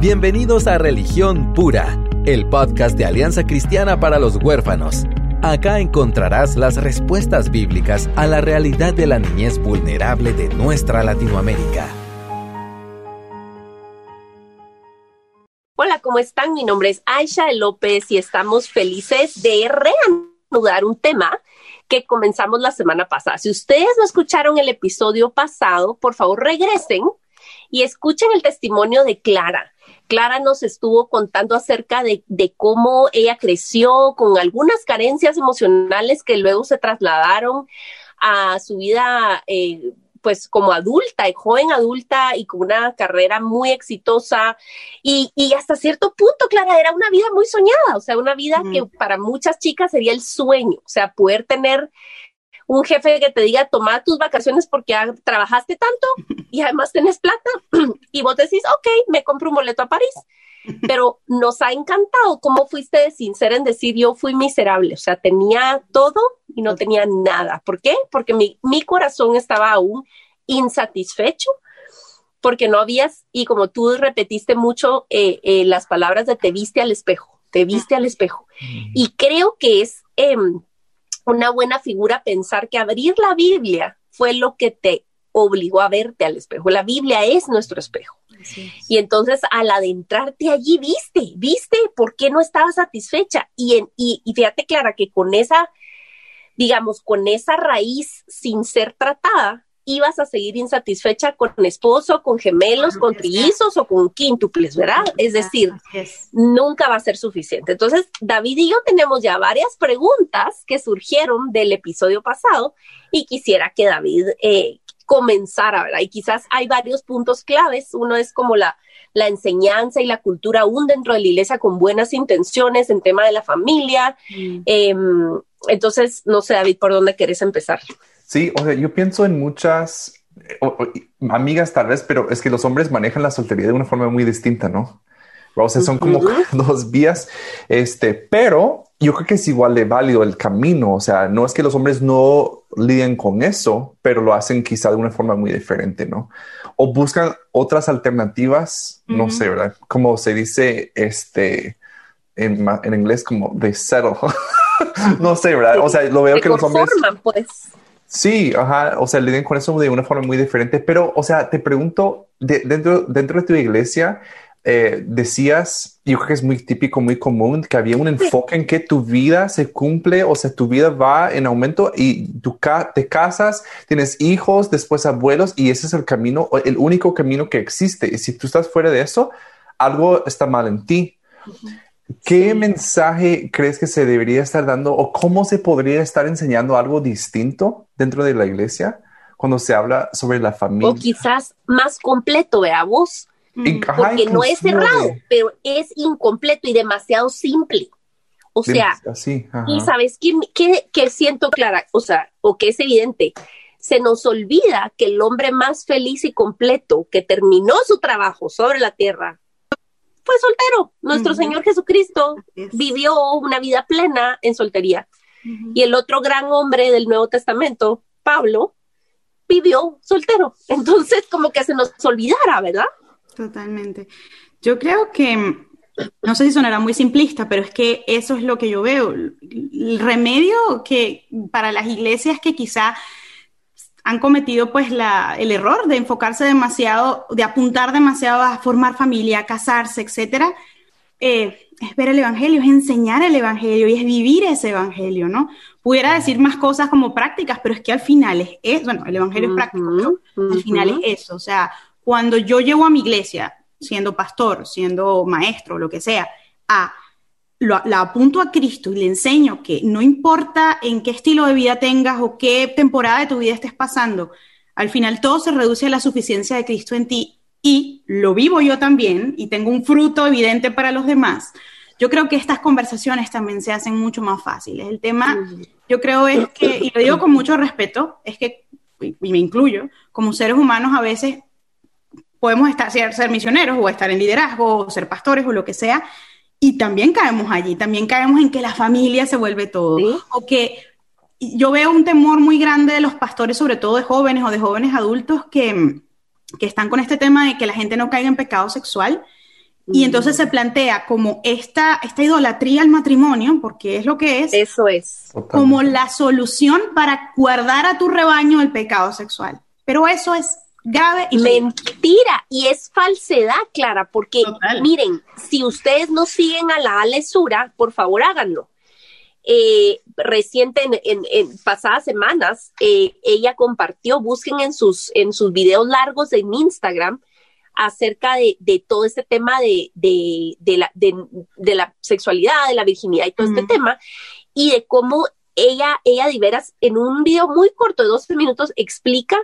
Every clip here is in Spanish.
Bienvenidos a Religión Pura, el podcast de Alianza Cristiana para los Huérfanos. Acá encontrarás las respuestas bíblicas a la realidad de la niñez vulnerable de nuestra Latinoamérica. Hola, ¿cómo están? Mi nombre es Aisha López y estamos felices de reanudar un tema que comenzamos la semana pasada. Si ustedes no escucharon el episodio pasado, por favor regresen y escuchen el testimonio de Clara. Clara nos estuvo contando acerca de, cómo ella creció con algunas carencias emocionales que luego se trasladaron a su vida eh, pues como adulta, y joven adulta y con una carrera muy exitosa. Y, hasta cierto punto, Clara, era una vida muy soñada, o sea, una vida que para muchas chicas sería el sueño, o sea, poder tener un jefe que te diga, toma tus vacaciones porque trabajaste tanto y además tenés plata y vos decís, ok, me compro un boleto a París. Pero nos ha encantado cómo fuiste de sincera en decir yo fui miserable, o sea, tenía todo y no tenía nada. ¿Por qué? Porque mi, mi corazón estaba aún insatisfecho porque no habías, y como tú repetiste mucho eh, eh, las palabras de te viste al espejo, te viste al espejo. Y creo que es em, una buena figura pensar que abrir la Biblia fue lo que te obligó a verte al espejo. La Biblia es nuestro espejo. Y entonces al adentrarte allí, viste, viste por qué no estaba satisfecha. Y, en, y, fíjate, Clara, que con esa, digamos, con esa raíz sin ser tratada, ibas a seguir insatisfecha con esposo, con gemelos, con trillizos o con quíntuples, ¿verdad? Es decir, nunca va a ser suficiente. Entonces, David y yo tenemos ya varias preguntas que surgieron del episodio pasado y quisiera que David eh, comenzara, ¿verdad? Y quizás hay varios puntos claves. Uno es como la, la enseñanza y la cultura aún dentro de la iglesia con buenas intenciones en tema de la familia. Mm. Em, entonces, no sé, David, ¿por dónde querés empezar? Sí, o sea, yo pienso en muchas amigas tal vez, pero es que los hombres manejan la soltería de una forma muy distinta, ¿no? O sea, son como dos vías, este, pero yo creo que es igual de válido el camino. O sea, no es que los hombres no lidien con eso, pero lo hacen quizá de una forma muy diferente, ¿no? O buscan otras alternativas, no sé, ¿verdad? Como se dice este en, en inglés, como de settle. no sé, ¿verdad? O sea, lo veo que los hombres. Pues. Sí, ajá, o sea, lidian con eso de una forma muy diferente, pero, o sea, te pregunto, dentro, dentro de tu iglesia, eh, decías, yo creo que es muy típico, muy común, que había un enfoque en que tu vida se cumple, o sea, tu vida va en aumento y tú te casas, tienes hijos, después abuelos, y ese es el camino, el único camino que existe. Y si tú estás fuera de eso, algo está mal en ti. ¿Qué mensaje crees que se debería estar dando o cómo se podría estar enseñando algo distinto dentro de la iglesia cuando se habla sobre la familia? O quizás más completo, vea vos porque no es cerrado, pero es incompleto y demasiado simple. O sea, y sabes qué, qué, siento clara, o sea, o que es evidente, se nos olvida que el hombre más feliz y completo que terminó su trabajo sobre la tierra fue soltero. Nuestro Señor Jesucristo vivió una vida plena en soltería. Y el otro gran hombre del Nuevo Testamento, Pablo, vivió soltero. Entonces, como que se nos olvidara, ¿verdad? Totalmente. Yo creo que, no sé si sonará muy simplista, pero es que eso es lo que yo veo. El remedio que para las iglesias que quizá han cometido pues la, el error de enfocarse demasiado, de apuntar demasiado a formar familia, a casarse, etcétera, eh, es ver el evangelio, es enseñar el evangelio y es vivir ese evangelio, ¿no? Pudiera decir más cosas como prácticas, pero es que al final es, es bueno, el evangelio es práctico, pero al final es eso, o sea, cuando yo llego a mi iglesia, siendo pastor, siendo maestro, lo que sea, a la apunto a Cristo y le enseño que no importa en qué estilo de vida tengas o qué temporada de tu vida estés pasando, al final todo se reduce a la suficiencia de Cristo en ti y lo vivo yo también y tengo un fruto evidente para los demás. Yo creo que estas conversaciones también se hacen mucho más fáciles. El tema, yo creo es que, y lo digo con mucho respeto, es que, y me incluyo, como seres humanos a veces podemos estar, ser, misioneros o estar en liderazgo o ser pastores o lo que sea, y también caemos allí, también caemos en que la familia se vuelve todo, o que yo veo un temor muy grande de los pastores, sobre todo de jóvenes o de jóvenes adultos que, que están con este tema de que la gente no caiga en pecado sexual Y entonces se plantea como esta, esta idolatría al matrimonio, porque es lo que es. Eso es. Como la solución para guardar a tu rebaño el pecado sexual. Pero eso es grave y mentira y es falsedad, Clara, porque miren, si ustedes no siguen a la Alesura, por favor háganlo. Eh, reciente, en, pasadas semanas, eh, ella compartió, busquen en sus, en sus videos largos en Instagram, acerca de, todo este tema de, la, de, la, sexualidad, de la virginidad y todo este tema, y de cómo ella, ella de veras, en un video muy corto de 12 minutos, explica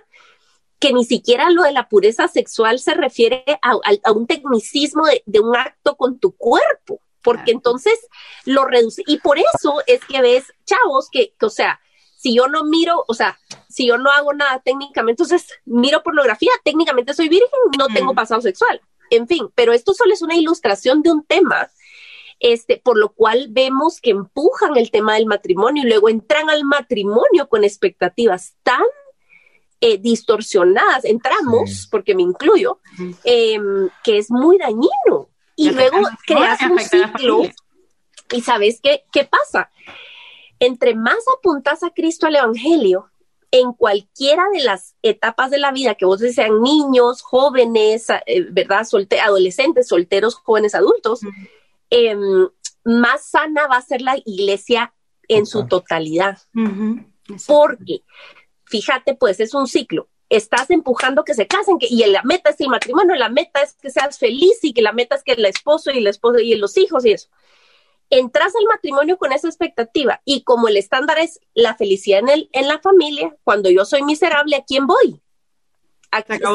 que ni siquiera lo de la pureza sexual se refiere a, un tecnicismo de, un acto con tu cuerpo, porque entonces lo reduce. Y por eso es que ves chavos que, o sea, si yo no miro, o sea, si yo no hago nada técnicamente, entonces miro pornografía, técnicamente soy virgen, no tengo pasado sexual. En fin, pero esto solo es una ilustración de un tema, este, por lo cual vemos que empujan el tema del matrimonio y luego entran al matrimonio con expectativas tan eh, distorsionadas, entramos, porque me incluyo, em, que es muy dañino. Y luego creas un ciclo. Y sabes qué, qué pasa? Entre más apuntas a Cristo al Evangelio, en cualquiera de las etapas de la vida, que vos sean niños, jóvenes, eh, ¿verdad? adolescentes, solteros, jóvenes, adultos, em, más sana va a ser la iglesia en su totalidad. Porque, fíjate, pues es un ciclo. Estás empujando que se casen que, y la meta es el matrimonio, la meta es que seas feliz y que la meta es que el esposo y el esposo y los hijos y eso entras al matrimonio con esa expectativa y como el estándar es la felicidad en, el, en la familia, cuando yo soy miserable, ¿a quién voy?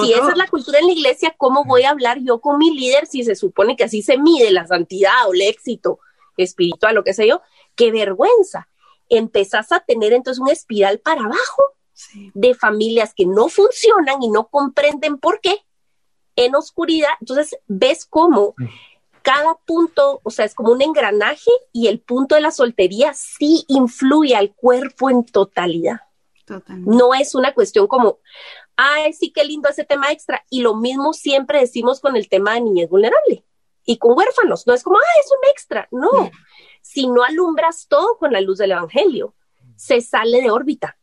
si esa es la cultura en la iglesia, ¿cómo voy a hablar yo con mi líder si se supone que así se mide la santidad o el éxito espiritual, lo que sé yo? ¡Qué vergüenza! Empezás a tener entonces una espiral para abajo de familias que no funcionan y no comprenden por qué en oscuridad. Entonces ves cómo cada punto, o sea, es como un engranaje y el punto de la soltería sí influye al cuerpo en totalidad. No es una cuestión como, ay, sí, qué lindo ese tema extra. Y lo mismo siempre decimos con el tema de niñez vulnerable y con huérfanos. No es como, ay, es un extra. No, mm. si no alumbras todo con la luz del Evangelio, se sale de órbita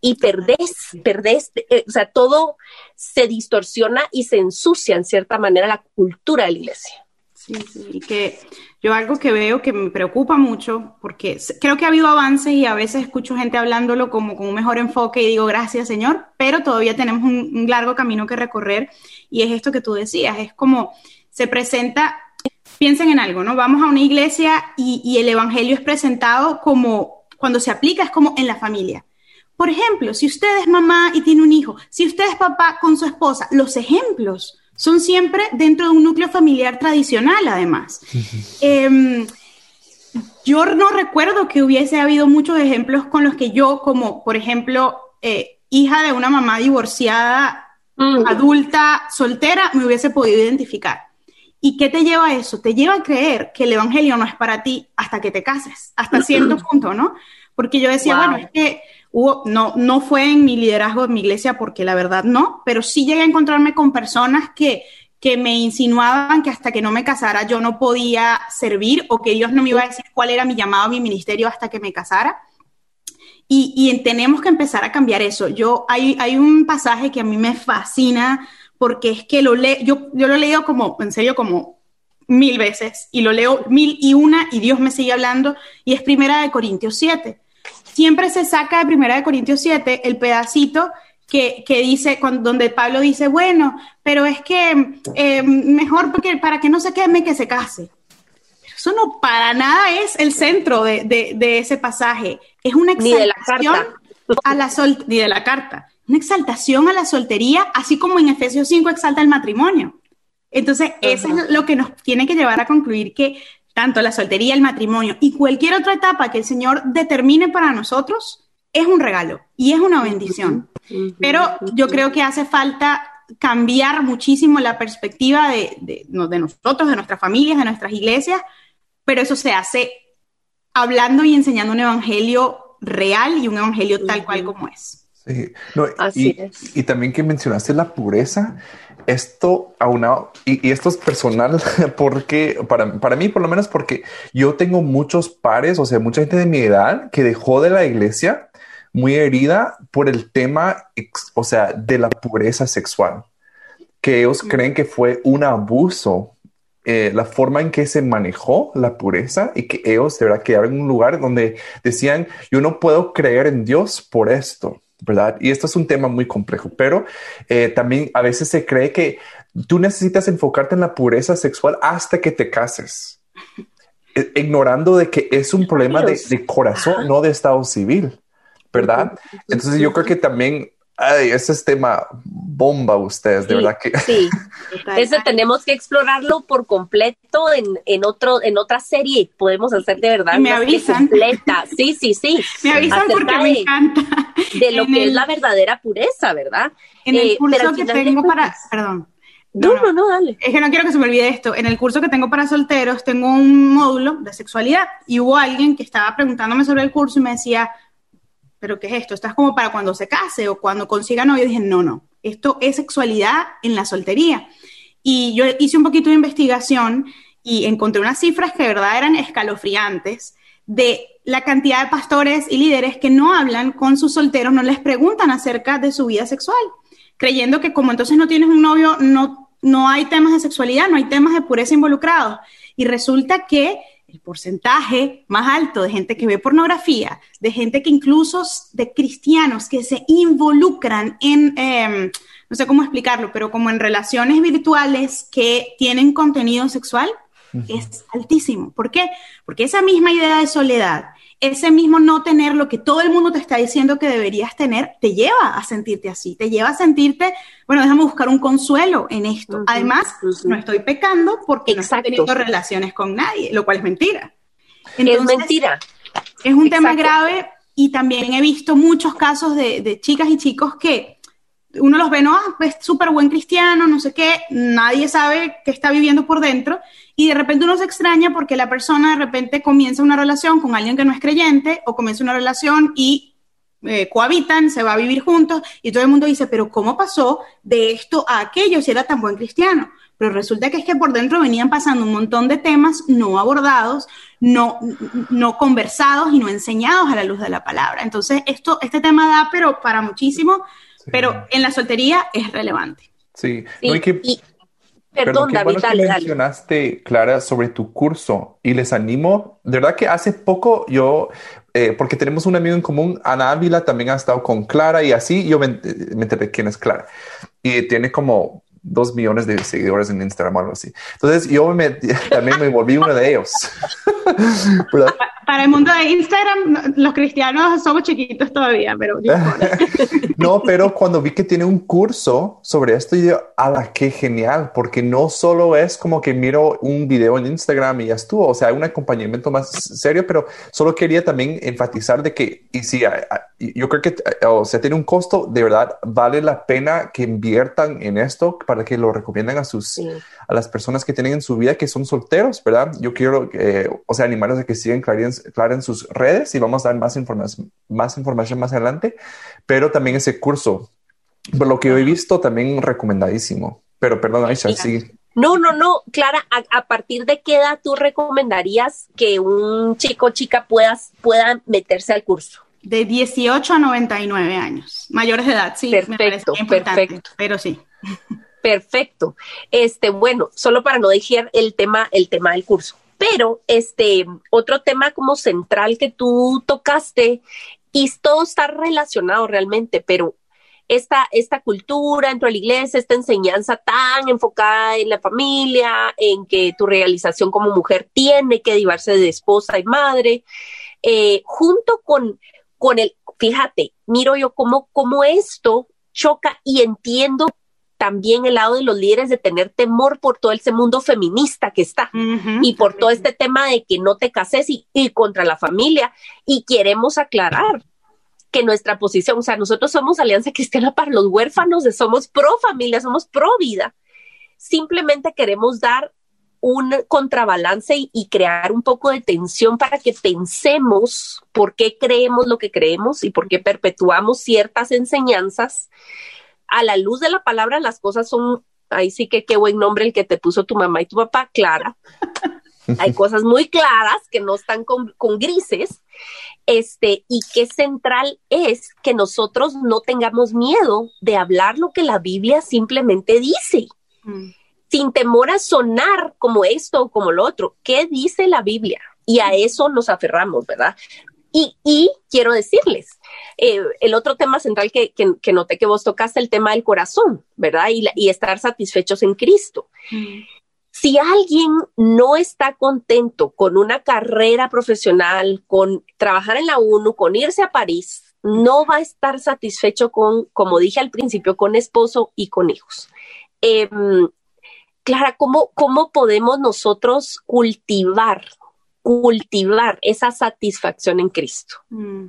y perdés, perdés, eh, o sea, todo se distorsiona y se ensucia en cierta manera la cultura de la iglesia. Sí, sí, y que yo algo que veo que me preocupa mucho, porque creo que ha habido avances y a veces escucho gente hablándolo como con un mejor enfoque y digo, gracias Señor, pero todavía tenemos un, largo camino que recorrer y es esto que tú decías, es como se presenta, piensen en algo, ¿no? Vamos a una iglesia y, y el Evangelio es presentado como, cuando se aplica es como en la familia. Por ejemplo, si usted es mamá y tiene un hijo, si usted es papá con su esposa, los ejemplos son siempre dentro de un núcleo familiar tradicional, además. Em, yo no recuerdo que hubiese habido muchos ejemplos con los que yo, como por ejemplo, eh, hija de una mamá divorciada, adulta, soltera, me hubiese podido identificar. ¿Y qué te lleva a eso? Te lleva a creer que el Evangelio no es para ti hasta que te cases, hasta cierto punto, ¿no? Porque yo decía, bueno, es que no, no fue en mi liderazgo de mi iglesia porque la verdad no, pero sí llegué a encontrarme con personas que, que me insinuaban que hasta que no me casara yo no podía servir o que Dios no me iba a decir cuál era mi llamado, mi ministerio hasta que me casara. Y, y tenemos que empezar a cambiar eso. Yo, hay, hay un pasaje que a mí me fascina porque es que lo leo, yo, yo lo leo como, en serio, como mil veces y lo leo mil y una y Dios me sigue hablando y es primera de Corintios 7 siempre se saca de 1 de Corintios 7 el pedacito que, dice, donde Pablo dice, bueno, pero es que eh, mejor porque, para que no se queme que se case. Pero eso no para nada es el centro de, ese pasaje. Es una exaltación a la sol ni de la carta, una exaltación a la soltería, así como en Efesios 5 exalta el matrimonio. Entonces, eso es lo que nos tiene que llevar a concluir que tanto la soltería, el matrimonio y cualquier otra etapa que el Señor determine para nosotros, es un regalo y es una bendición. Pero yo creo que hace falta cambiar muchísimo la perspectiva de, de, nosotros, de nuestras familias, de nuestras iglesias, pero eso se hace hablando y enseñando un evangelio real y un evangelio tal cual como es. Sí, no, Así y, es. y también que mencionaste la pureza, esto aunado, y, y, esto es personal, porque para, para mí, por lo menos, porque yo tengo muchos pares, o sea, mucha gente de mi edad que dejó de la iglesia muy herida por el tema, o sea, de la pureza sexual, que ellos creen que fue un abuso eh, la forma en que se manejó la pureza y que ellos de verdad quedaron en un lugar donde decían, yo no puedo creer en Dios por esto, ¿verdad? Y esto es un tema muy complejo, pero eh, también a veces se cree que tú necesitas enfocarte en la pureza sexual hasta que te cases, e, ignorando de que es un problema de, de corazón, no de estado civil, ¿verdad? Entonces yo creo que también Ay, ese es tema bomba ustedes, de verdad que. Sí, ese tenemos que explorarlo por completo en, otro, en otra serie. Podemos hacer de verdad me avisan. completa. Sí, sí, sí. Me avisan porque me encanta. De lo que es la verdadera pureza, ¿verdad? En el eh, curso que tengo para, perdón. No no, no, dale. Es que no quiero que se me olvide esto. En el curso que tengo para solteros tengo un módulo de sexualidad y hubo alguien que estaba preguntándome sobre el curso y me decía, ¿pero qué es esto? ¿Estás como para cuando se case o cuando consiga novio? dije, no, no, esto es sexualidad en la soltería. Y yo hice un poquito de investigación y encontré unas cifras que de verdad eran escalofriantes de la cantidad de pastores y líderes que no hablan con sus solteros, no les preguntan acerca de su vida sexual, creyendo que como entonces no tienes un novio, no, no hay temas de sexualidad, no hay temas de pureza involucrados. Y resulta que el porcentaje más alto de gente que ve pornografía, de gente que incluso de cristianos que se involucran en, em, no sé cómo explicarlo, pero como en relaciones virtuales que tienen contenido sexual, es altísimo. ¿Por qué? Porque esa misma idea de soledad, ese mismo no tener lo que todo el mundo te está diciendo que deberías tener, te lleva a sentirte así, te lleva a sentirte, bueno, déjame buscar un consuelo en esto. Además, no estoy pecando porque no estoy teniendo relaciones con nadie, lo cual es mentira. es mentira. Es un tema grave y también he visto muchos casos de, de chicas y chicos que uno los ve, no, ah, es súper buen cristiano, no sé qué, nadie sabe qué está viviendo por dentro y de repente uno se extraña porque la persona de repente comienza una relación con alguien que no es creyente o comienza una relación y eh, cohabitan, se va a vivir juntos y todo el mundo dice, pero ¿cómo pasó de esto a aquello si era tan buen cristiano? Pero resulta que es que por dentro venían pasando un montón de temas no abordados, no, no conversados y no enseñados a la luz de la palabra. Entonces, esto, este tema da, pero para muchísimo, pero en la soltería es relevante. Sí, y, perdón, David, dale, mencionaste, Clara, sobre tu curso y les animo, de verdad que hace poco yo, eh, porque tenemos un amigo en común, Ana Ávila también ha estado con Clara y así yo me, me enteré quién es Clara. Y tiene como dos millones de seguidores en Instagram o algo así. Entonces yo me, también me volví uno de ellos. Para el mundo de Instagram, los cristianos somos chiquitos todavía, pero no, pero cuando vi que tiene un curso sobre esto, yo ¡ala, qué genial! Porque no solo es como que miro un video en Instagram y ya estuvo, o sea, hay un acompañamiento más serio, pero solo quería también enfatizar de que, y sí, yo creo que, o sea, tiene un costo, de verdad, vale la pena que inviertan en esto para que lo recomienden a sus, a las personas que tienen en su vida que son solteros, ¿verdad? Yo quiero, eh, o sea, animarlos a que sigan Clara en sus redes y vamos a dar más información, más información más adelante, pero también ese curso, por lo que yo he visto, también recomendadísimo. Pero perdón, Aisha, sí. No, no, no, Clara, a, partir de qué edad tú recomendarías que un chico o chica puedas, pueda meterse al curso? De 18 a 99 años, mayores de edad, sí. Perfecto, perfecto. Pero sí. Perfecto. Este, bueno, solo para no dejar el tema, el tema del curso. Pero este otro tema como central que tú tocaste y todo está relacionado realmente, pero esta, esta cultura dentro de la iglesia, esta enseñanza tan enfocada en la familia, en que tu realización como mujer tiene que divarse de esposa y madre, eh, junto con, con el, fíjate, miro yo cómo, cómo esto choca y entiendo también el lado de los líderes de tener temor por todo ese mundo feminista que está y por todo este tema de que no te cases y, y, contra la familia. Y queremos aclarar que nuestra posición, o sea, nosotros somos Alianza Cristiana para los huérfanos, somos pro familia, somos pro vida. Simplemente queremos dar un contrabalance y, crear un poco de tensión para que pensemos por qué creemos lo que creemos y por qué perpetuamos ciertas enseñanzas. A la luz de la palabra, las cosas son, ahí sí que qué buen nombre el que te puso tu mamá y tu papá, Clara. Hay cosas muy claras que no están con, grises. Este, y qué central es que nosotros no tengamos miedo de hablar lo que la Biblia simplemente dice. Mm sin temor a sonar como esto o como lo otro. ¿Qué dice la Biblia? Y a eso nos aferramos, ¿verdad? Y, quiero decirles, eh, el otro tema central que, que, noté que vos tocaste, el tema del corazón, ¿verdad? Y, estar satisfechos en Cristo. Si alguien no está contento con una carrera profesional, con trabajar en la ONU, con irse a París, no va a estar satisfecho con, como dije al principio, con esposo y con hijos. Em, Clara, ¿cómo, cómo podemos nosotros cultivar, cultivar esa satisfacción en Cristo? Mm.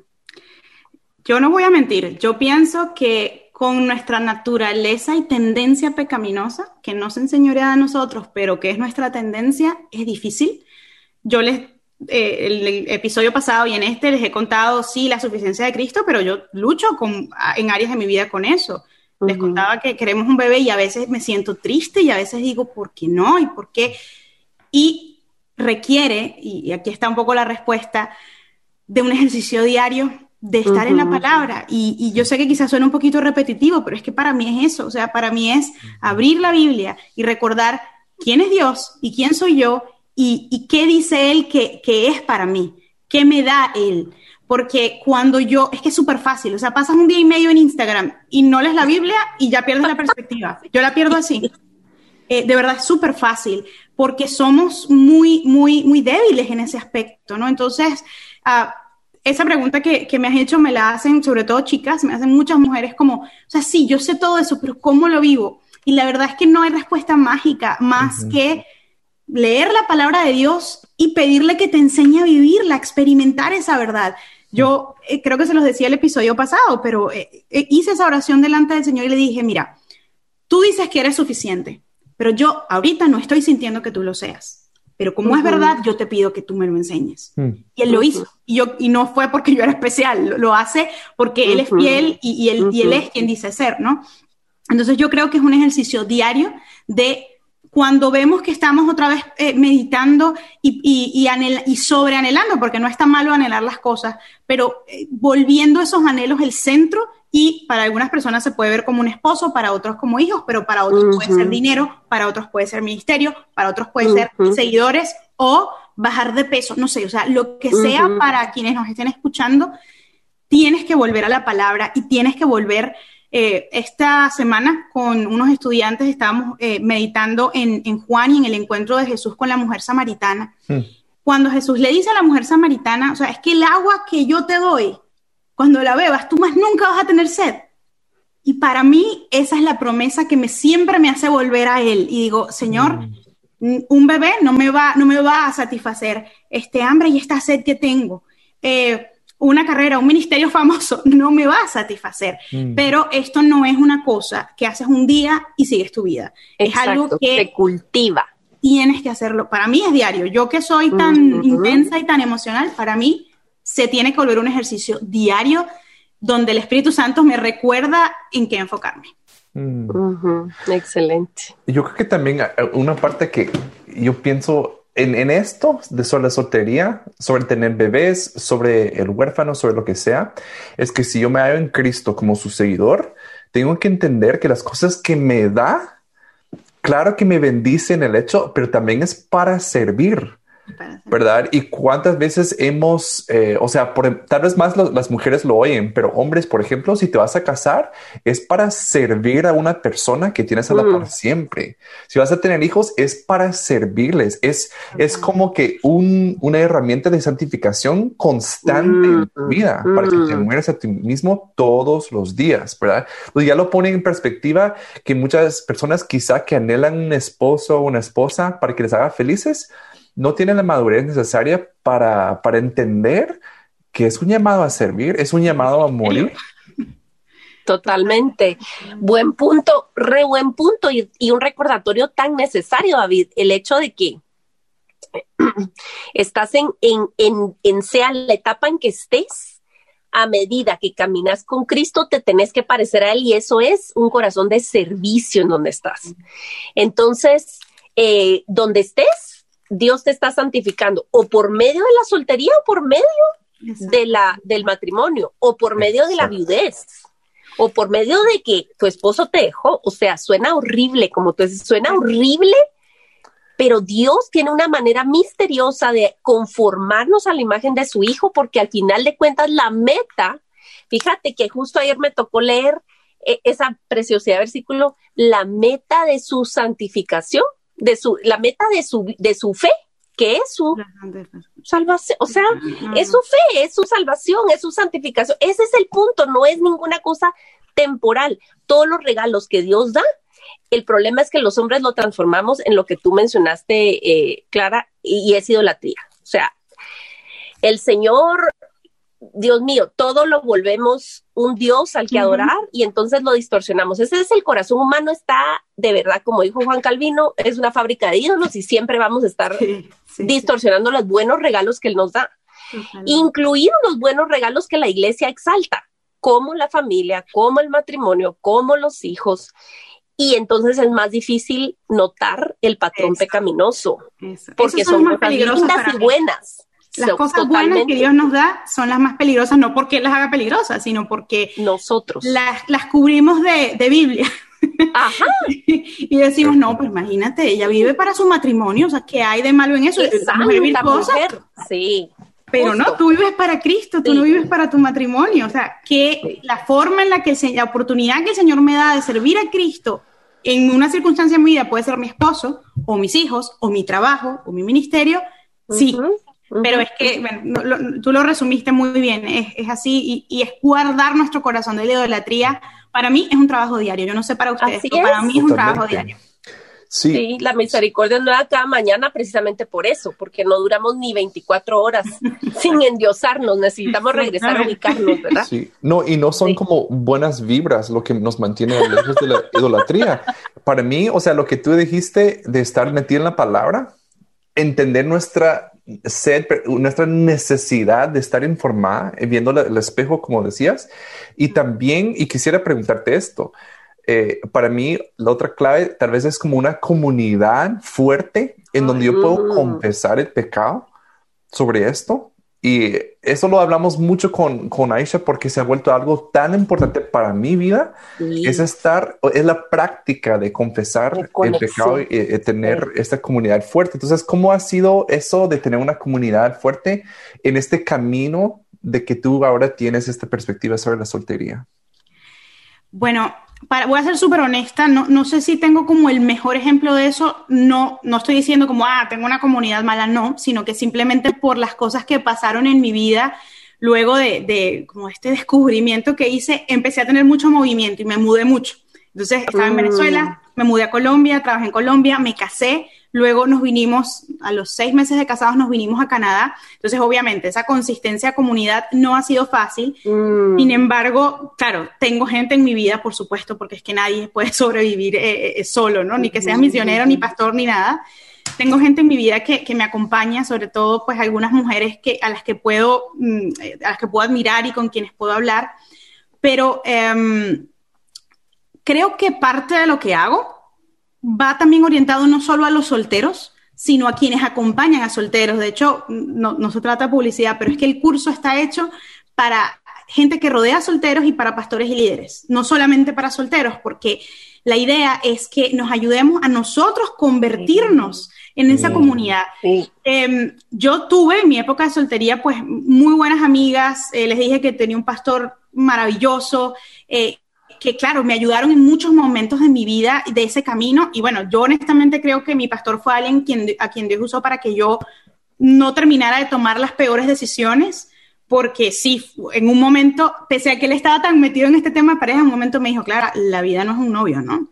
Yo no voy a mentir, yo pienso que con nuestra naturaleza y tendencia pecaminosa, que no se enseñorea a nosotros, pero que es nuestra tendencia, es difícil. Yo les, eh, el, episodio pasado y en este les he contado, sí, la suficiencia de Cristo, pero yo lucho con, en áreas de mi vida con eso. Les contaba que queremos un bebé y a veces me siento triste y a veces digo, ¿por qué no? ¿Y por qué? Y requiere, y aquí está un poco la respuesta, de un ejercicio diario de estar en la palabra. Y, yo sé que quizás suena un poquito repetitivo, pero es que para mí es eso. O sea, para mí es abrir la Biblia y recordar quién es Dios y quién soy yo y, qué dice Él que, que, es para mí, qué me da Él porque cuando yo, es que es súper fácil, o sea, pasas un día y medio en Instagram y no lees la Biblia y ya pierdes la perspectiva. Yo la pierdo así. Eh, de verdad es súper fácil, porque somos muy, muy, muy débiles en ese aspecto, ¿no? Entonces, uh, esa pregunta que, que, me has hecho me la hacen sobre todo chicas, me hacen muchas mujeres como, o sea, sí, yo sé todo eso, pero ¿cómo lo vivo? Y la verdad es que no hay respuesta mágica más que leer la palabra de Dios y pedirle que te enseñe a vivirla, a experimentar esa verdad. Yo eh, creo que se los decía el episodio pasado, pero eh, eh, hice esa oración delante del Señor y le dije, mira, tú dices que eres suficiente, pero yo ahorita no estoy sintiendo que tú lo seas. Pero como es verdad, yo te pido que tú me lo enseñes. Mm. Y él lo hizo. Y, yo, y no fue porque yo era especial, lo, hace porque él es fiel y, él, y él es quien dice ser, ¿no? Entonces yo creo que es un ejercicio diario de cuando vemos que estamos otra vez eh, meditando y, y, y, sobre anhelando, porque no está malo anhelar las cosas, pero eh, volviendo esos anhelos el centro y para algunas personas se puede ver como un esposo, para otros como hijos, pero para otros puede ser dinero, para otros puede ser ministerio, para otros puede ser seguidores o bajar de peso, no sé, o sea, lo que sea para quienes nos estén escuchando, tienes que volver a la palabra y tienes que volver eh, esta semana con unos estudiantes estábamos eh, meditando en, Juan y en el encuentro de Jesús con la mujer samaritana. Hmm. Cuando Jesús le dice a la mujer samaritana, o sea, es que el agua que yo te doy, cuando la bebas, tú más nunca vas a tener sed. Y para mí esa es la promesa que me siempre me hace volver a él. Y digo, Señor, hmm. un bebé no me va, no me va a satisfacer este hambre y esta sed que tengo. Eh, una carrera, un ministerio famoso, no me va a satisfacer. Mm. Pero esto no es una cosa que haces un día y sigues tu vida. es algo que se cultiva. Tienes que hacerlo. Para mí es diario. Yo que soy tan intensa y tan emocional, para mí se tiene que volver un ejercicio diario donde el Espíritu Santo me recuerda en qué enfocarme. Mm. Excelente. Yo creo que también eh, una parte que yo pienso en, esto de sobre la soltería, sobre tener bebés, sobre el huérfano, sobre lo que sea, es que si yo me hallo en Cristo como su seguidor, tengo que entender que las cosas que me da, claro que me bendice en el hecho, pero también es para servir. ¿Verdad? Y cuántas veces hemos, eh, o sea, por, tal vez más las mujeres lo oyen, pero hombres, por ejemplo, si te vas a casar, es para servir a una persona que tienes a la par mm. siempre. Si vas a tener hijos, es para servirles. Es, es como que un, una herramienta de santificación constante en tu mm, vida para que te mm. mueras a ti mismo todos los días, ¿verdad? Pues ya lo ponen en perspectiva que muchas personas quizá que anhelan un esposo o una esposa para que les haga felices, no tienen la madurez necesaria para, para entender que es un llamado a servir, es un llamado a morir. Totalmente. Buen punto, re buen punto y, un recordatorio tan necesario, David, el hecho de que estás en, en, en, en sea la etapa en que estés, a medida que caminas con Cristo, te tenés que parecer a Él y eso es un corazón de servicio en donde estás. Entonces, eh, donde estés, Dios te está santificando o por medio de la soltería o por medio de la, del matrimonio o por medio de la viudez o por medio de que tu esposo te dejó. O sea, suena horrible, como tú dices, suena horrible, pero Dios tiene una manera misteriosa de conformarnos a la imagen de su hijo, porque al final de cuentas la meta, fíjate que justo ayer me tocó leer eh, esa preciosidad versículo, la meta de su santificación, de su, la meta de su, de su fe, que es su salvación, o sea, es su fe, es su salvación, es su santificación. Ese es el punto, no es ninguna cosa temporal. Todos los regalos que Dios da, el problema es que los hombres lo transformamos en lo que tú mencionaste, eh, Clara, y, y es idolatría. O sea, el Señor Dios mío, todo lo volvemos un Dios al que adorar y entonces lo distorsionamos. Ese es el corazón humano, está de verdad, como dijo Juan Calvino, es una fábrica de ídolos y siempre vamos a estar distorsionando los buenos regalos que Él nos da, incluidos los buenos regalos que la iglesia exalta, como la familia, como el matrimonio, como los hijos. Y entonces es más difícil notar el patrón pecaminoso, porque son, más cosas lindas y buenas las cosas buenas que Dios nos da son las más peligrosas, no porque las haga peligrosas, sino porque nosotros las, las cubrimos de, de Biblia. Ajá. y decimos, no, pues imagínate, ella vive para su matrimonio, o sea, ¿qué hay de malo en eso? La mujer, sí. Pero no, tú vives para Cristo, tú no vives para tu matrimonio. O sea, que la forma en la que, la oportunidad que el Señor me da de servir a Cristo en una circunstancia en mi vida puede ser mi esposo, o mis hijos, o mi trabajo, o mi ministerio, sí, pero es que, bueno, tú lo resumiste muy bien, es, es así y, y, es guardar nuestro corazón de la idolatría. Para mí es un trabajo diario, yo no sé para ustedes, pero para mí es un trabajo diario. Sí. sí. la misericordia no da cada mañana precisamente por eso, porque no duramos ni 24 horas sin endiosarnos, necesitamos regresar a ubicarnos, ¿verdad? Sí, no, y no son sí. como buenas vibras lo que nos mantiene lejos de la idolatría. Para mí, o sea, lo que tú dijiste de estar metido en la palabra, entender nuestra sed, nuestra necesidad de estar informada, eh, viendo el espejo, como decías. Y también, y quisiera preguntarte esto, eh, para mí la otra clave tal vez es como una comunidad fuerte en donde yo puedo confesar el pecado sobre esto y eso lo hablamos mucho con, con Aisha porque se ha vuelto algo tan importante para mi vida. Sí. Es estar, es la práctica de confesar el pecado y, y tener sí. esta comunidad fuerte. Entonces, ¿cómo ha sido eso de tener una comunidad fuerte en este camino de que tú ahora tienes esta perspectiva sobre la soltería? Bueno, para, voy a ser súper honesta, no, no sé si tengo como el mejor ejemplo de eso, no, no estoy diciendo como, ah, tengo una comunidad mala, no, sino que simplemente por las cosas que pasaron en mi vida, luego de, de como este descubrimiento que hice, empecé a tener mucho movimiento y me mudé mucho. Entonces, estaba en Venezuela, me mudé a Colombia, trabajé en Colombia, me casé, Luego nos vinimos, a los seis meses de casados nos vinimos a Canadá. Entonces, obviamente, esa consistencia comunidad no ha sido fácil. Mm. Sin embargo, claro, tengo gente en mi vida, por supuesto, porque es que nadie puede sobrevivir eh, eh, solo, ¿no? Ni que seas misionero, ni pastor, ni nada. Tengo gente en mi vida que, que me acompaña, sobre todo, pues, algunas mujeres que, a las que puedo, mm, a las que puedo admirar y con quienes puedo hablar. Pero eh, creo que parte de lo que hago va también orientado no solo a los solteros, sino a quienes acompañan a solteros. De hecho, no, no, se trata de publicidad, pero es que el curso está hecho para gente que rodea a solteros y para pastores y líderes, no solamente para solteros, porque la idea es que nos ayudemos a nosotros convertirnos en esa comunidad. Eh, yo tuve en mi época de soltería, pues muy buenas amigas, eh, les dije que tenía un pastor maravilloso, eh, que, claro, me ayudaron en muchos momentos de mi vida de ese camino. Y bueno, yo honestamente creo que mi pastor fue alguien a quien Dios usó para que yo no terminara de tomar las peores decisiones, porque sí, en un momento, pese a que él estaba tan metido en este tema de pareja, en un momento me dijo, Clara, la vida no es un novio, ¿no?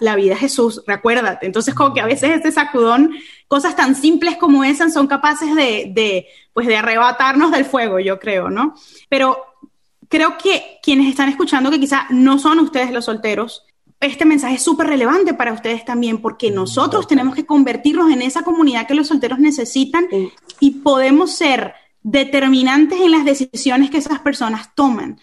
La vida es Jesús, recuérdate. Entonces, como que a veces este sacudón, cosas tan simples como esas son capaces de, de, pues, de arrebatarnos del fuego, yo creo, ¿no? Pero creo que quienes están escuchando, que quizá no son ustedes los solteros, este mensaje es súper relevante para ustedes también, porque nosotros tenemos que convertirnos en esa comunidad que los solteros necesitan y podemos ser determinantes en las decisiones que esas personas toman.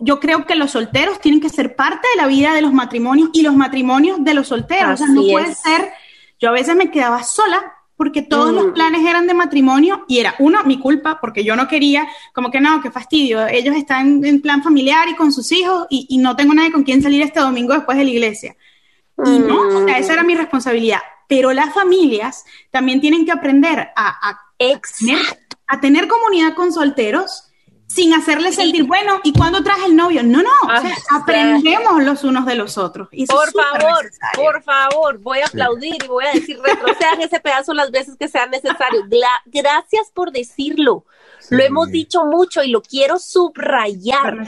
Yo creo que los solteros tienen que ser parte de la vida de los matrimonios y los matrimonios de los solteros. o sea, no puede ser, yo a veces me quedaba sola porque todos los mm. planes eran de matrimonio y era, uno, mi culpa, porque yo no quería, como que no, qué fastidio, ellos están en plan familiar y con sus hijos y, no tengo nadie con quien salir este domingo después de la iglesia. Y no, o sea, esa era mi responsabilidad. Pero las familias también tienen que aprender a, a, a tener comunidad con solteros sin hacerle sentir, bueno, ¿y cuándo traje el novio? No, no, o sea, aprendemos los unos de los otros. por favor, por favor, voy a aplaudir y voy a decir, retrocedan ese pedazo las veces que sea necesario. gracias por decirlo. Lo hemos dicho mucho y lo quiero subrayar.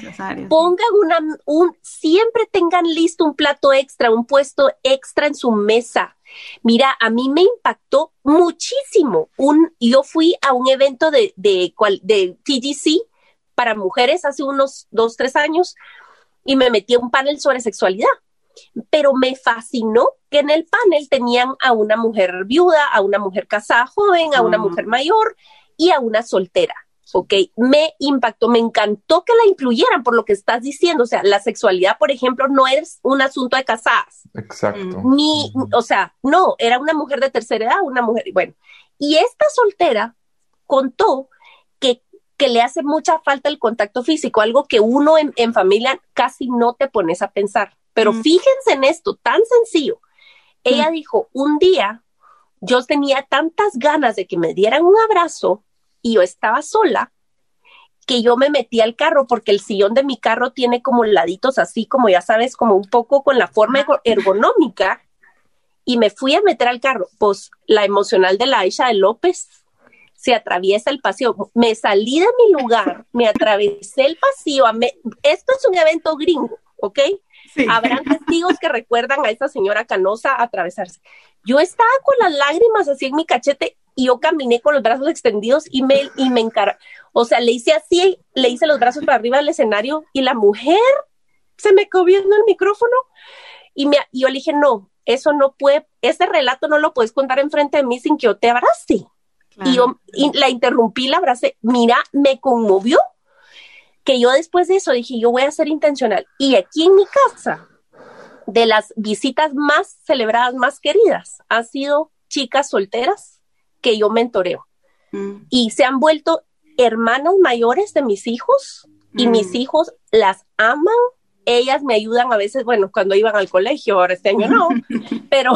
Pongan una, un, siempre tengan listo un plato extra, un puesto extra en su mesa. Mira, a mí me impactó muchísimo. Un, yo fui a un evento de, de, de TGC para mujeres hace unos dos, tres años y me metí a un panel sobre sexualidad. Pero me fascinó que en el panel tenían a una mujer viuda, a una mujer casada joven, a una mm. mujer mayor y a una soltera. Ok, me impactó, me encantó que la incluyeran por lo que estás diciendo. O sea, la sexualidad, por ejemplo, no es un asunto de casadas. Exacto. Ni, o sea, no, era una mujer de tercera edad, una mujer, bueno. Y esta soltera contó que le hace mucha falta el contacto físico, algo que uno en, familia casi no te pones a pensar. Pero mm. fíjense en esto, tan sencillo. Ella mm. dijo, un día yo tenía tantas ganas de que me dieran un abrazo y yo estaba sola que yo me metí al carro porque el sillón de mi carro tiene como laditos así, como ya sabes, como un poco con la forma ergonómica y me fui a meter al carro. Pues la emocional de la Aisha de López se atraviesa el pasillo. Me salí de mi lugar, me atravesé el pasillo. esto es un evento gringo, ¿ok? Habrán testigos que recuerdan a esa señora canosa atravesarse. Yo estaba con las lágrimas así en mi cachete y yo caminé con los brazos extendidos y me, y me encar... O sea, le hice así, le hice los brazos para arriba del escenario y la mujer se me viendo el micrófono y, me, y yo le dije, no, eso no puede, ese relato no lo puedes contar enfrente de mí sin que yo te abrace. Y yo la interrumpí, la abracé. Mira, me conmovió que yo después de eso dije, yo voy a ser intencional. Y aquí en mi casa, de las visitas más celebradas, más queridas, han sido chicas solteras que yo mentoreo. Mm. Y se han vuelto hermanas mayores de mis hijos y mis mm. hijos las aman ellas me ayudan a veces, bueno, cuando iban al colegio, ahora este año no, pero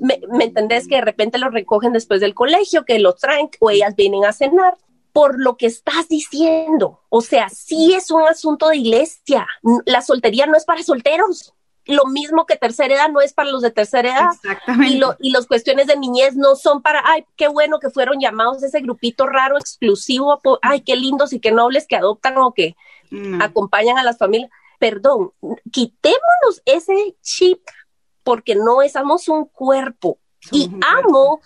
me, entendés que de repente los recogen después del colegio, que los traen o ellas vienen a cenar por lo que estás diciendo. O sea, sí es un asunto de iglesia. La soltería no es para solteros. Lo mismo que tercera edad no es para los de tercera edad. Exactamente. Y, lo, y las cuestiones de niñez no son para, ay, qué bueno que fueron llamados ese grupito raro, exclusivo, ay, qué lindos y qué nobles que adoptan o que acompañan a las familias perdón, quitémonos ese chip porque no somos un cuerpo. y amo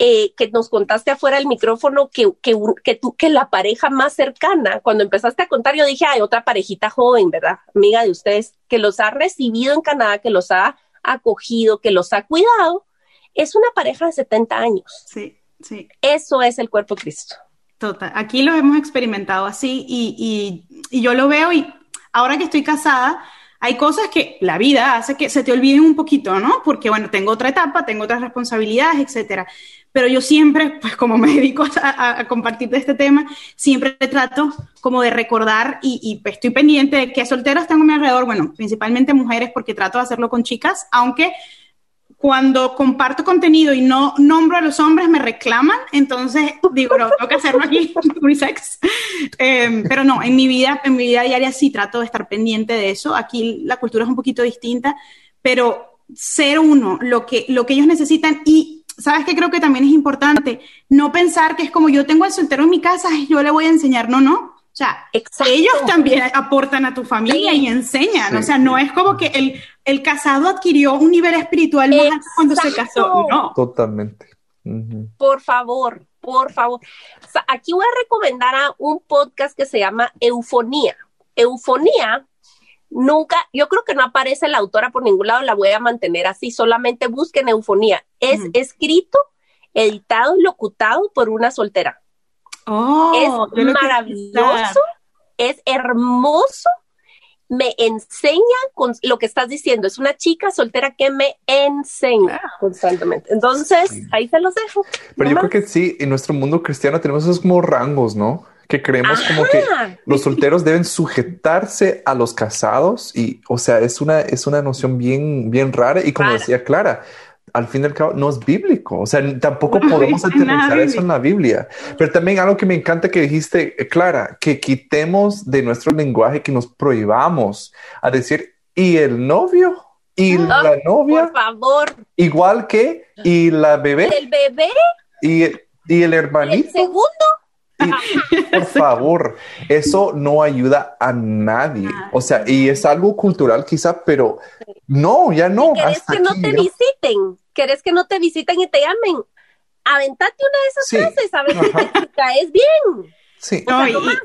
eh, que nos contaste afuera del micrófono que, que, tú, que la pareja más cercana, cuando empezaste a contar, yo dije, hay otra parejita joven, ¿verdad? Amiga de ustedes, que los ha recibido en Canadá, que los ha acogido, que los ha cuidado, es una pareja de 70 años. Sí, sí. Eso es el cuerpo de Cristo. Total, aquí lo hemos experimentado así y, y yo lo veo y ahora que estoy casada, hay cosas que la vida hace que se te olviden un poquito, ¿no? Porque, bueno, tengo otra etapa, tengo otras responsabilidades, etcétera. Pero yo siempre, pues como me dedico a, compartir de este tema, siempre trato como de recordar y, estoy pendiente de que solteras tengo a mi alrededor, bueno, principalmente mujeres, porque trato de hacerlo con chicas, aunque cuando comparto contenido y no nombro a los hombres, me reclaman, entonces digo, no, tengo que hacerlo aquí, unisex. Eh, pero no, en mi vida, en mi vida diaria sí trato de estar pendiente de eso. Aquí la cultura es un poquito distinta, pero ser uno, lo que, lo que ellos necesitan y sabes que creo que también es importante no pensar que es como yo tengo el soltero en mi casa, yo le voy a enseñar, no, no. O sea, ellos también aportan a tu familia y enseñan. O sea, no es como que el, el casado adquirió un nivel espiritual más cuando se casó. No. Totalmente. Por favor, por favor. aquí voy a recomendar a un podcast que se llama Eufonía. Eufonía nunca, yo creo que no aparece la autora por ningún lado, la voy a mantener así, solamente busquen Eufonía. Es escrito, editado y locutado por una soltera. Oh, es maravilloso, es hermoso, me enseña con lo que estás diciendo. Es una chica soltera que me enseña constantemente. Entonces, ahí se los dejo. Pero yo creo que sí, en nuestro mundo cristiano tenemos esos como rangos, ¿no? que creemos como que los solteros deben sujetarse a los casados y, o sea, es una, es una noción bien, bien rara y como decía Clara, al fin y al cabo no es bíblico, o sea, tampoco podemos aterrizar eso en la Biblia. Pero también algo que me encanta que dijiste, Clara, que quitemos de nuestro lenguaje, que nos prohibamos a decir, ¿y el novio? ¿Y la novia? Por favor. Igual que, ¿y la bebé? ¿El bebé? ¿Y, y el hermanito? ¿El segundo? por favor, eso no ayuda a nadie. O sea, y es algo cultural quizá, pero no, ya no. ¿Querés que no te visiten? ¿Querés que no te visiten y te llamen? Aventate una de esas frases, a ver si te caes bien. Sí.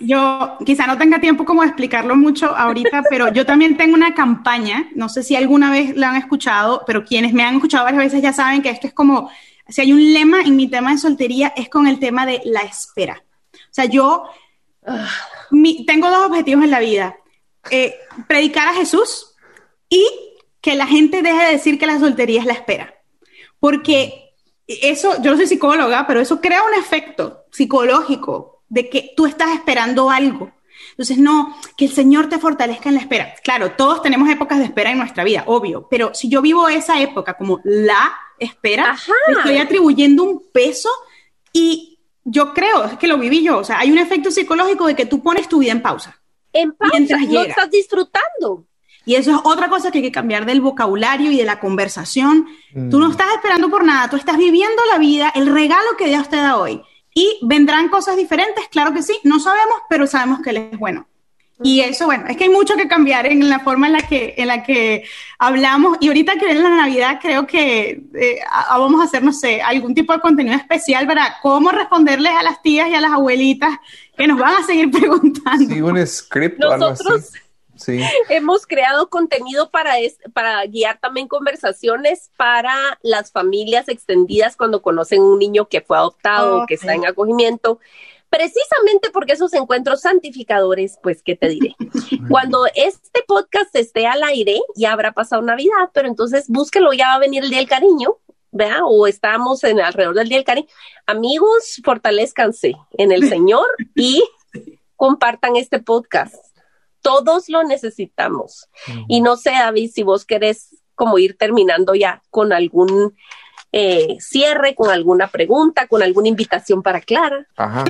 yo quizá no tenga tiempo como de explicarlo mucho ahorita, pero yo también tengo una campaña, no sé si alguna vez la han escuchado, pero quienes me han escuchado varias veces ya saben que esto es como, si hay un lema en mi tema de soltería, es con el tema de la espera. O sea, yo tengo dos objetivos en la vida. Eh, predicar a Jesús y que la gente deje de decir que la soltería es la espera. Porque eso, yo no soy psicóloga, pero eso crea un efecto psicológico de que tú estás esperando algo. Entonces, no, que el Señor te fortalezca en la espera. Claro, todos tenemos épocas de espera en nuestra vida, obvio, pero si yo vivo esa época como la espera, estoy atribuyendo un peso y yo creo, es que lo viví yo, o sea, hay un efecto psicológico de que tú pones tu vida en pausa. En pausa, no estás disfrutando. Y eso es otra cosa que hay que cambiar del vocabulario y de la conversación. Tú no mm. estás esperando por nada, tú estás viviendo la vida, el regalo que Dios te da hoy. Y vendrán cosas diferentes, claro que sí, no sabemos, pero sabemos que Él es bueno. Y eso, bueno, es que hay mucho que cambiar en la forma en la que, en la que hablamos. Y ahorita que viene la Navidad, creo que eh, vamos a hacer, no sé, algún tipo de contenido especial para cómo responderles a las tías y a las abuelitas que nos van a seguir preguntando. Sí, un script Nosotros Sí. hemos creado contenido para, para guiar también conversaciones para las familias extendidas cuando conocen un niño que fue adoptado o que está en acogimiento precisamente porque esos encuentros santificadores, pues, ¿qué te diré? Cuando este podcast esté al aire, ya habrá pasado Navidad, pero entonces búsquelo, ya va a venir el Día del Cariño, ¿verdad? O estamos en alrededor del Día del Cariño. Amigos, fortalezcanse en el Señor y compartan este podcast. Todos lo necesitamos. Y no sé, David, si vos querés como ir terminando ya con algún eh, cierre, con alguna pregunta, con alguna invitación para Clara. Ajá,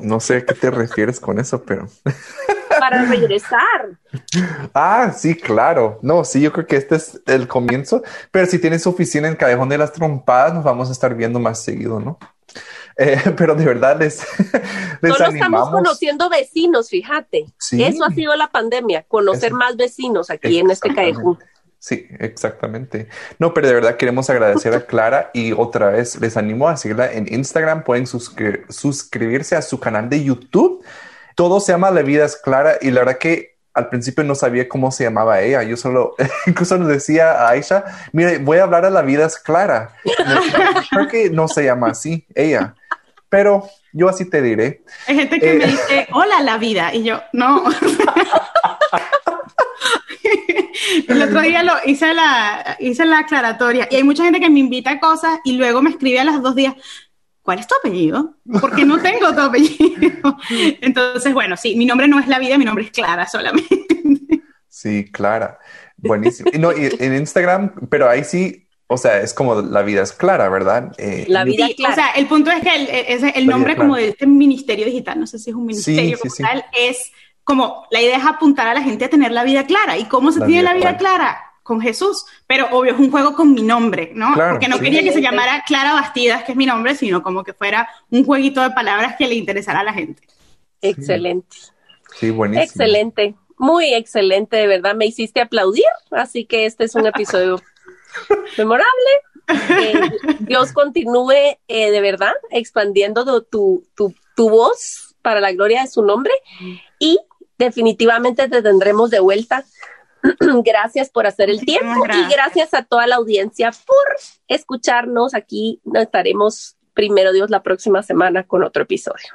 no sé a qué te refieres con eso, pero... para regresar. Ah, sí, claro. No, sí, yo creo que este es el comienzo, pero si tienes oficina en Callejón de las Trompadas, nos vamos a estar viendo más seguido, ¿no? Eh, pero de verdad les, les Solo estamos conociendo vecinos, fíjate. Eso ha sido la pandemia, conocer más vecinos aquí en este callejón. Sí, exactamente. No, pero de verdad queremos agradecer a Clara y otra vez les animo a seguirla en Instagram. Pueden suscribirse a su canal de YouTube. Todo se llama La Vida es Clara y la verdad que al principio no sabía cómo se llamaba ella. Yo solo, incluso nos decía a Aisha, mire, voy a hablar a La Vida es Clara. Creo que no se llama así, ella. Pero yo así te diré. Hay gente que me eh, dice, hola la vida, y yo, no. El otro día lo hice la, hice la aclaratoria y hay mucha gente que me invita a cosas y luego me escribe a los dos días, ¿cuál es tu apellido? Porque no tengo tu apellido. Entonces, bueno, sí, mi nombre no es La Vida, mi nombre es Clara solamente. Sí, Clara. Buenísimo. Y no, en Instagram, pero ahí sí, o sea, es como la vida es clara, ¿verdad? Eh, la vida es clara. O sea, el punto es que el, el, nombre como de este ministerio digital, no sé si es un ministerio como tal, es como la idea es apuntar a la gente a tener la vida clara. ¿Y cómo se tiene la vida clara? Con Jesús. Pero obvio, es un juego con mi nombre, ¿no? Porque no quería que se llamara Clara Bastidas, que es mi nombre, sino como que fuera un jueguito de palabras que le interesara a la gente. Excelente. Sí, buenísimo. Excelente. Muy excelente, de verdad. Me hiciste aplaudir, así que este es un episodio memorable. Eh, Dios continúe eh, de verdad expandiendo tu, tu, tu voz para la gloria de su nombre y definitivamente te tendremos de vuelta gracias por hacer el tiempo y gracias a toda la audiencia por escucharnos. Aquí nos estaremos primero Dios la próxima semana con otro episodio.